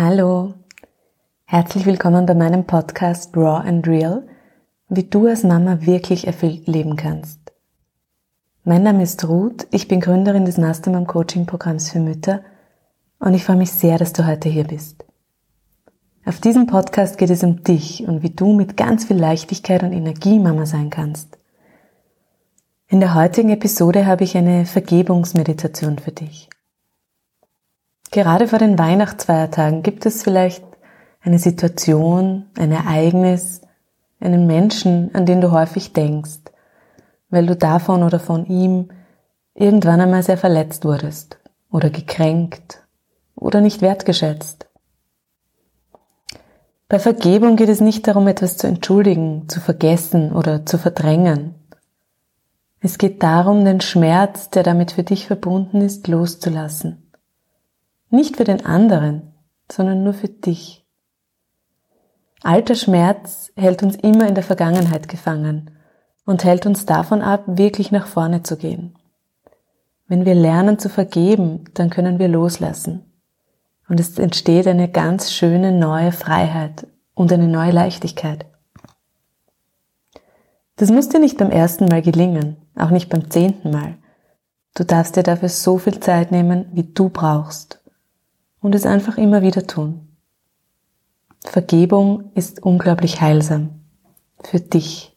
Hallo, herzlich willkommen bei meinem Podcast Raw and Real, wie du als Mama wirklich erfüllt leben kannst. Mein Name ist Ruth, ich bin Gründerin des Mastermom Coaching Programms für Mütter und ich freue mich sehr, dass du heute hier bist. Auf diesem Podcast geht es um dich und wie du mit ganz viel Leichtigkeit und Energie Mama sein kannst. In der heutigen Episode habe ich eine Vergebungsmeditation für dich. Gerade vor den Weihnachtsfeiertagen gibt es vielleicht eine Situation, ein Ereignis, einen Menschen, an den du häufig denkst, weil du davon oder von ihm irgendwann einmal sehr verletzt wurdest oder gekränkt oder nicht wertgeschätzt. Bei Vergebung geht es nicht darum, etwas zu entschuldigen, zu vergessen oder zu verdrängen. Es geht darum, den Schmerz, der damit für dich verbunden ist, loszulassen. Nicht für den anderen, sondern nur für dich. Alter Schmerz hält uns immer in der Vergangenheit gefangen und hält uns davon ab, wirklich nach vorne zu gehen. Wenn wir lernen zu vergeben, dann können wir loslassen. Und es entsteht eine ganz schöne neue Freiheit und eine neue Leichtigkeit. Das muss dir nicht beim ersten Mal gelingen, auch nicht beim zehnten Mal. Du darfst dir dafür so viel Zeit nehmen, wie du brauchst und es einfach immer wieder tun. Vergebung ist unglaublich heilsam für dich.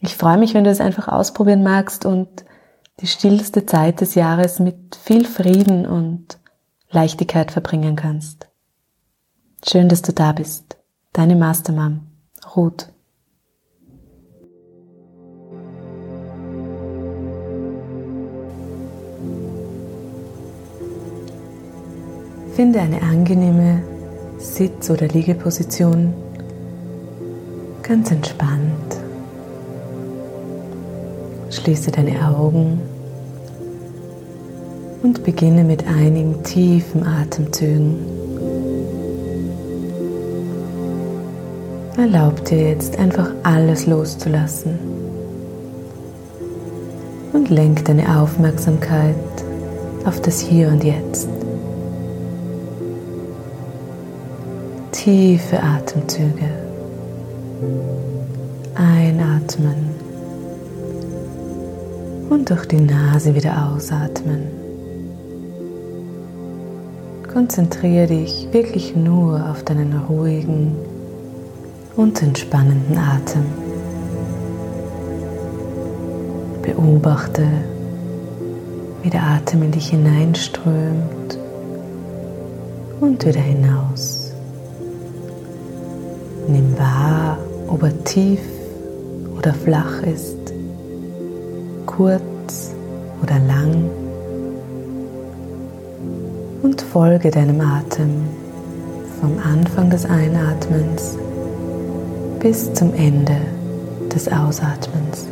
Ich freue mich, wenn du es einfach ausprobieren magst und die stillste Zeit des Jahres mit viel Frieden und Leichtigkeit verbringen kannst. Schön, dass du da bist. Deine Mastermom, Ruth. Finde eine angenehme Sitz- oder Liegeposition, ganz entspannt. Schließe deine Augen und beginne mit einigen tiefen Atemzügen. Erlaub dir jetzt einfach alles loszulassen und lenk deine Aufmerksamkeit auf das Hier und Jetzt. Tiefe Atemzüge. Einatmen und durch die Nase wieder ausatmen. Konzentriere dich wirklich nur auf deinen ruhigen und entspannenden Atem. Beobachte, wie der Atem in dich hineinströmt und wieder hinaus. Wahr, ob er tief oder flach ist, kurz oder lang und folge deinem Atem vom Anfang des Einatmens bis zum Ende des Ausatmens.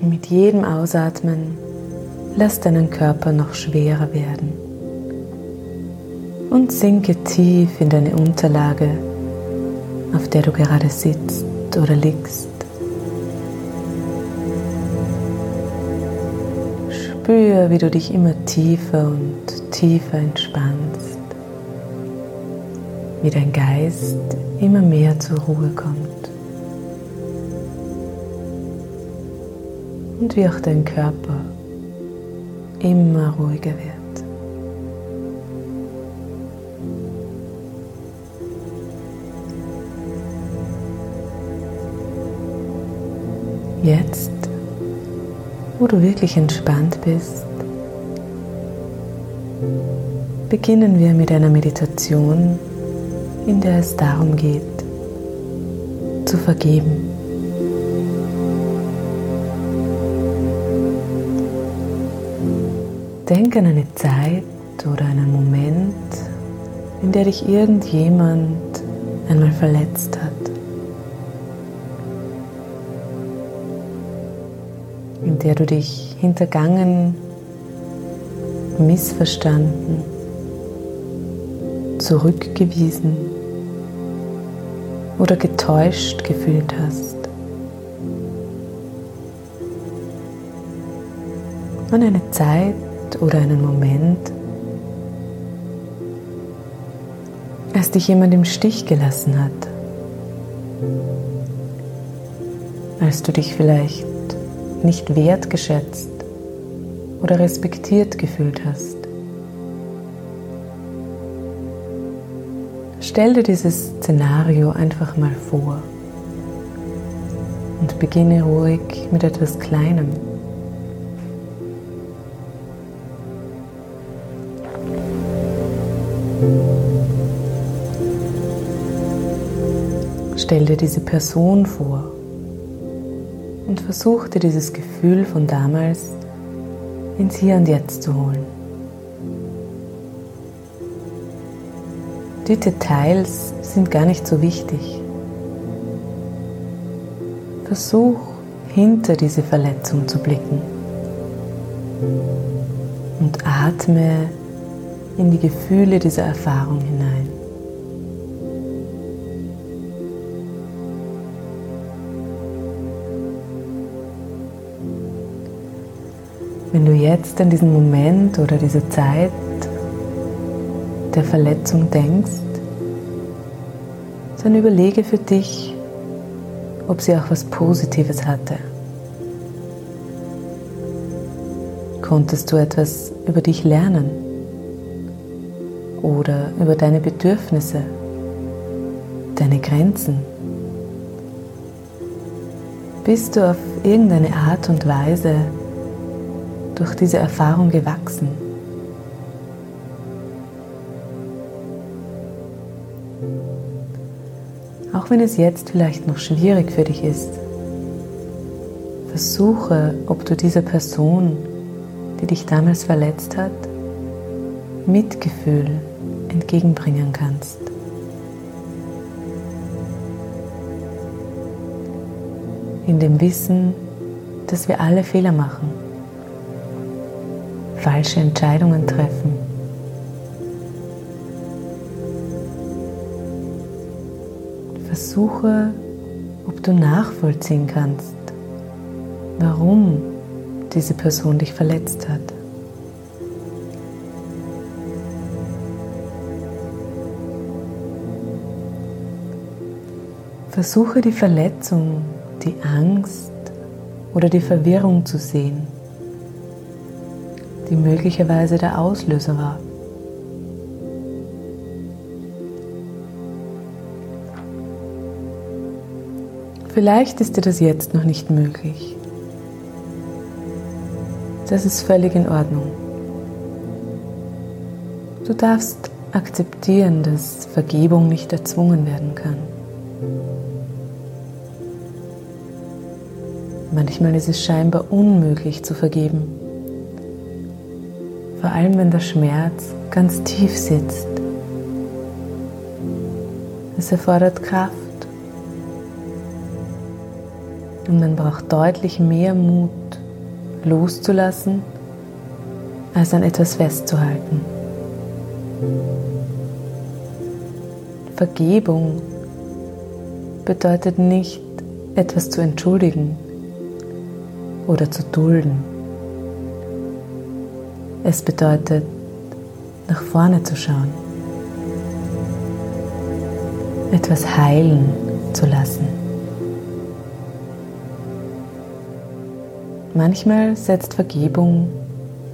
Mit jedem Ausatmen lass deinen Körper noch schwerer werden und sinke tief in deine Unterlage, auf der du gerade sitzt oder liegst. Spür, wie du dich immer tiefer und tiefer entspannst, wie dein Geist immer mehr zur Ruhe kommt und wie auch dein Körper immer ruhiger wird. Jetzt, wo du wirklich entspannt bist, beginnen wir mit einer Meditation, in der es darum geht, zu vergeben. Denk an eine Zeit oder einen Moment, in der dich irgendjemand einmal verletzt in der du dich hintergangen, missverstanden, zurückgewiesen oder getäuscht gefühlt hast. an eine Zeit oder einen Moment, als dich jemand im Stich gelassen hat, als du dich vielleicht nicht wertgeschätzt oder respektiert gefühlt hast. Stell dir dieses Szenario einfach mal vor und beginne ruhig mit etwas Kleinem. Stell dir diese Person vor und versuch dir dieses Gefühl von damals ins Hier und Jetzt zu holen. Die Details sind gar nicht so wichtig. Versuch hinter diese Verletzung zu blicken und atme in die Gefühle dieser Erfahrung hinein. Jetzt an diesen Moment oder diese Zeit der Verletzung denkst, dann überlege für dich, ob sie auch was Positives hatte. Konntest du etwas über dich lernen oder über deine Bedürfnisse, deine Grenzen? Bist du auf irgendeine Art und Weise durch diese Erfahrung gewachsen. Auch wenn es jetzt vielleicht noch schwierig für dich ist, versuche, ob du dieser Person, die dich damals verletzt hat, Mitgefühl entgegenbringen kannst. In dem Wissen, dass wir alle Fehler machen falsche Entscheidungen treffen. Versuche, ob du nachvollziehen kannst, warum diese Person dich verletzt hat. Versuche die Verletzung, die Angst oder die Verwirrung zu sehen die möglicherweise der Auslöser war. Vielleicht ist dir das jetzt noch nicht möglich. Das ist völlig in Ordnung. Du darfst akzeptieren, dass Vergebung nicht erzwungen werden kann. Manchmal ist es scheinbar unmöglich zu vergeben vor allem wenn der Schmerz ganz tief sitzt. Es erfordert Kraft und man braucht deutlich mehr Mut loszulassen, als an etwas festzuhalten. Vergebung bedeutet nicht, etwas zu entschuldigen oder zu dulden. Es bedeutet, nach vorne zu schauen, etwas heilen zu lassen. Manchmal setzt Vergebung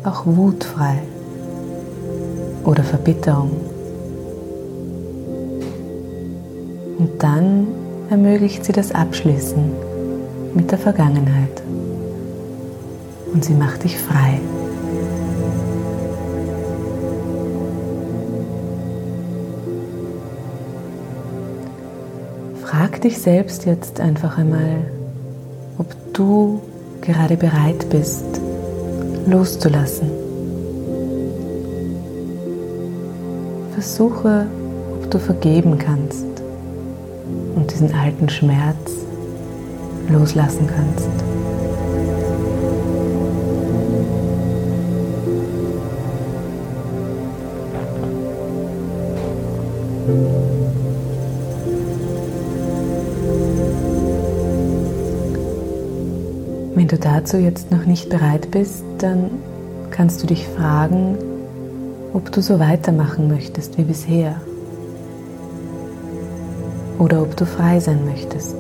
auch Wut frei oder Verbitterung. Und dann ermöglicht sie das Abschließen mit der Vergangenheit. Und sie macht dich frei. Frag dich selbst jetzt einfach einmal, ob du gerade bereit bist, loszulassen. Versuche, ob du vergeben kannst und diesen alten Schmerz loslassen kannst. Wenn du dazu jetzt noch nicht bereit bist, dann kannst du dich fragen, ob du so weitermachen möchtest wie bisher oder ob du frei sein möchtest.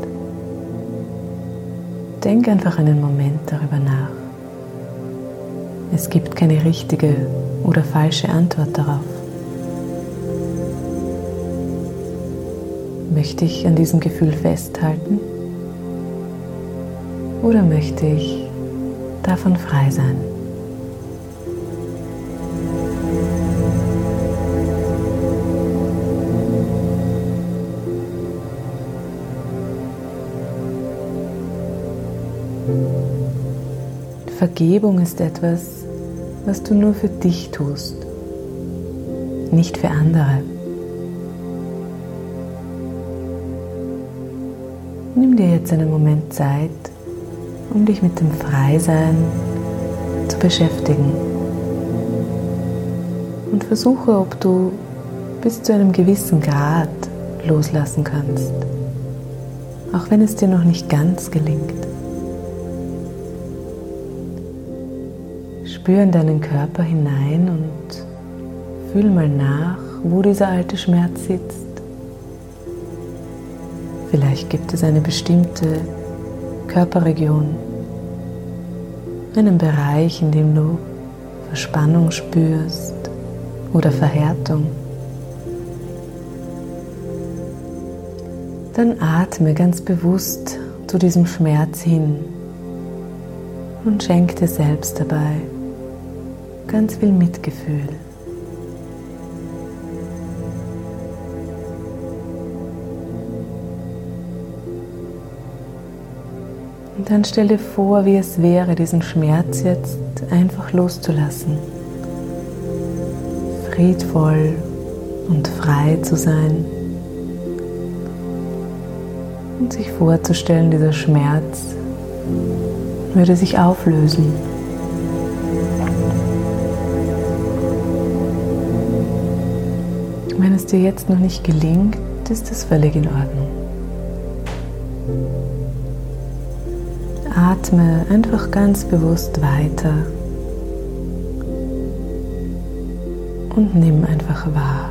Denk einfach einen Moment darüber nach. Es gibt keine richtige oder falsche Antwort darauf. Möchte ich an diesem Gefühl festhalten oder möchte ich davon frei sein? Vergebung ist etwas, was du nur für dich tust, nicht für andere. Nimm dir jetzt einen Moment Zeit, um dich mit dem Freisein zu beschäftigen. Und versuche, ob du bis zu einem gewissen Grad loslassen kannst, auch wenn es dir noch nicht ganz gelingt. Spür in deinen Körper hinein und fühl mal nach, wo dieser alte Schmerz sitzt. Vielleicht gibt es eine bestimmte Körperregion, einen Bereich, in dem du Verspannung spürst oder Verhärtung. Dann atme ganz bewusst zu diesem Schmerz hin und schenk dir selbst dabei ganz viel Mitgefühl. Und dann stell dir vor, wie es wäre, diesen Schmerz jetzt einfach loszulassen. Friedvoll und frei zu sein. Und sich vorzustellen, dieser Schmerz würde sich auflösen. Wenn es dir jetzt noch nicht gelingt, ist es völlig in Ordnung. Atme einfach ganz bewusst weiter und nimm einfach wahr.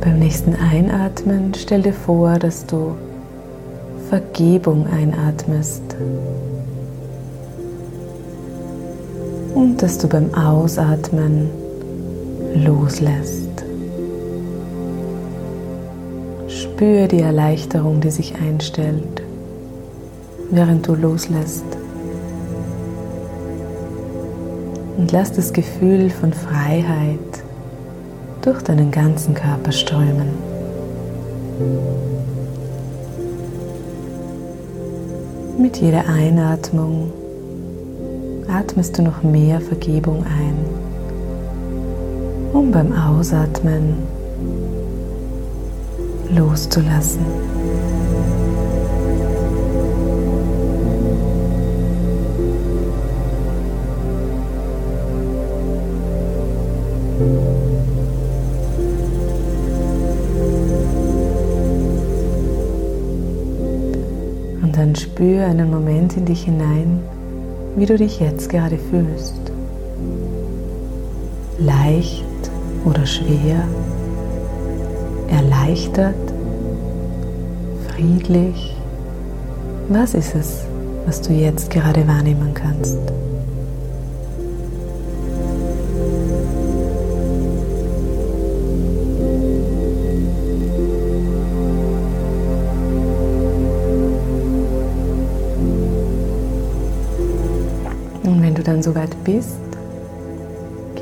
Beim nächsten Einatmen stell dir vor, dass du Vergebung einatmest und dass du beim Ausatmen loslässt. Spüre die Erleichterung, die sich einstellt, während du loslässt. Und lass das Gefühl von Freiheit durch deinen ganzen Körper strömen. Mit jeder Einatmung atmest du noch mehr Vergebung ein, um beim Ausatmen loszulassen. dann spür einen Moment in dich hinein, wie du dich jetzt gerade fühlst. Leicht oder schwer, erleichtert, friedlich. Was ist es, was du jetzt gerade wahrnehmen kannst? dann soweit bist,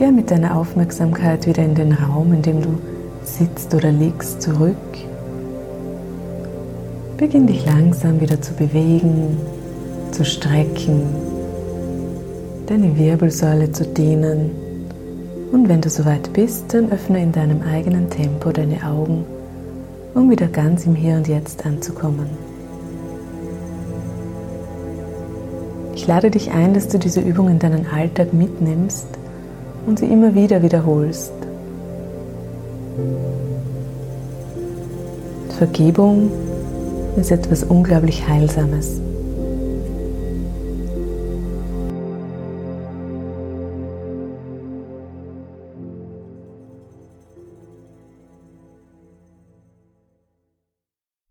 geh mit deiner Aufmerksamkeit wieder in den Raum, in dem du sitzt oder liegst, zurück. Beginn dich langsam wieder zu bewegen, zu strecken, deine Wirbelsäule zu dehnen. Und wenn du soweit bist, dann öffne in deinem eigenen Tempo deine Augen, um wieder ganz im Hier und Jetzt anzukommen. Ich lade dich ein, dass du diese Übung in deinen Alltag mitnimmst und sie immer wieder wiederholst. Vergebung ist etwas unglaublich Heilsames.